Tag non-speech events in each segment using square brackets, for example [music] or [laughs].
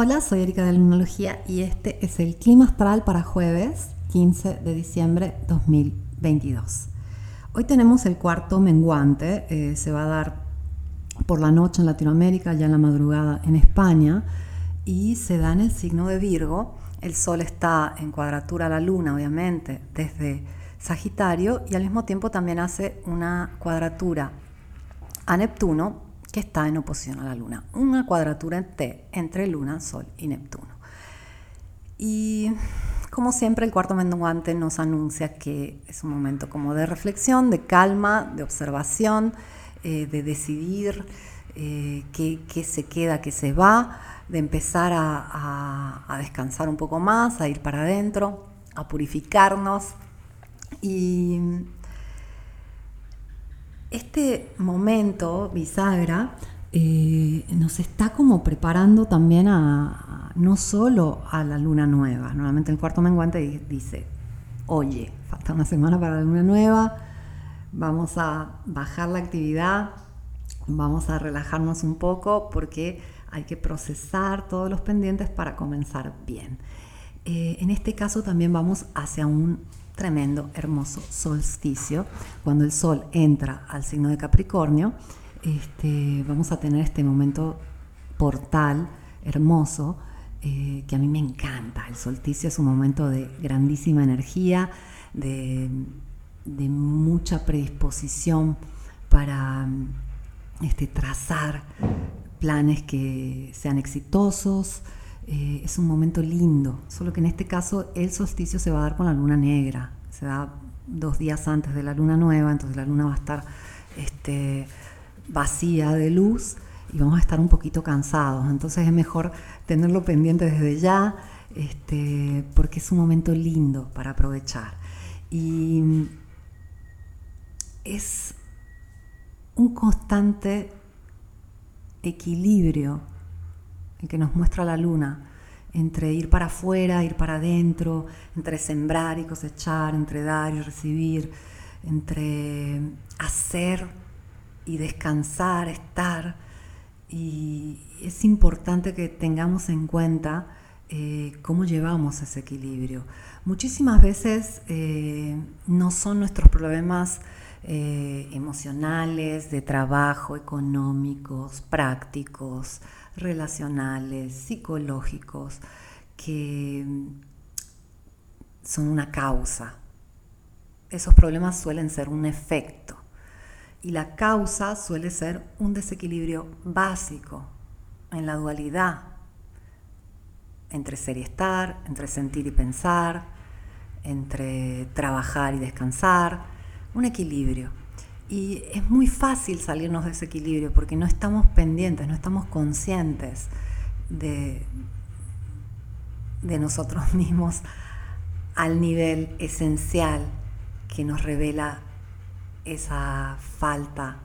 Hola, soy Erika de Lunología y este es el clima astral para jueves 15 de diciembre 2022. Hoy tenemos el cuarto menguante, eh, se va a dar por la noche en Latinoamérica, ya en la madrugada en España y se da en el signo de Virgo. El sol está en cuadratura a la luna, obviamente, desde Sagitario y al mismo tiempo también hace una cuadratura a Neptuno que está en oposición a la Luna. Una cuadratura en T entre Luna, Sol y Neptuno. Y como siempre, el cuarto menguante nos anuncia que es un momento como de reflexión, de calma, de observación, eh, de decidir eh, qué, se queda, qué se va, de empezar a, a descansar un poco más, a ir para adentro, a purificarnos. Y este momento, bisagra, eh, nos está como preparando también a, no solo a la luna nueva. Normalmente el cuarto menguante dice, oye, falta una semana para la luna nueva, vamos a bajar la actividad, vamos a relajarnos un poco porque hay que procesar todos los pendientes para comenzar bien. Eh, en este caso también vamos hacia un tremendo, hermoso solsticio. Cuando el sol entra al signo de Capricornio, este, vamos a tener este momento portal hermoso eh, que a mí me encanta. El solsticio es un momento de grandísima energía, de, mucha predisposición para este, trazar planes que sean exitosos, eh, es un momento lindo, solo que en este caso el solsticio se va a dar con la luna negra, se da dos días antes de la luna nueva, entonces la luna va a estar este, vacía de luz y vamos a estar un poquito cansados, entonces es mejor tenerlo pendiente desde ya, este, porque es un momento lindo para aprovechar. Y es un constante equilibrio que nos muestra la luna, entre ir para afuera, ir para adentro, entre sembrar y cosechar, entre dar y recibir, entre hacer y descansar, estar. Y es importante que tengamos en cuenta eh, cómo llevamos ese equilibrio. Muchísimas veces eh, no son nuestros problemas eh, emocionales, de trabajo, económicos, prácticos, relacionales, psicológicos, que son una causa. Esos problemas suelen ser un efecto y la causa suele ser un desequilibrio básico en la dualidad entre ser y estar, entre sentir y pensar, entre trabajar y descansar un equilibrio. Y es muy fácil salirnos de ese equilibrio porque no estamos pendientes, no estamos conscientes de, de nosotros [laughs] mismos al nivel esencial que nos revela esa falta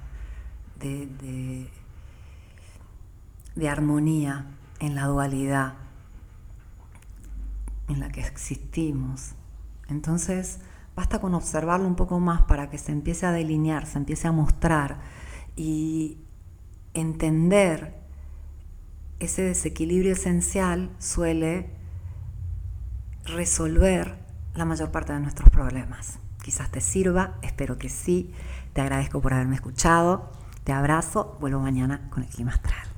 de, de, de armonía en la dualidad en la que existimos. Entonces, Basta con observarlo un poco más para que se empiece a delinear, se empiece a mostrar y entender ese desequilibrio esencial suele resolver la mayor parte de nuestros problemas. Quizás te sirva, espero que sí. Te agradezco por haberme escuchado. Te abrazo, vuelvo mañana con el clima astral.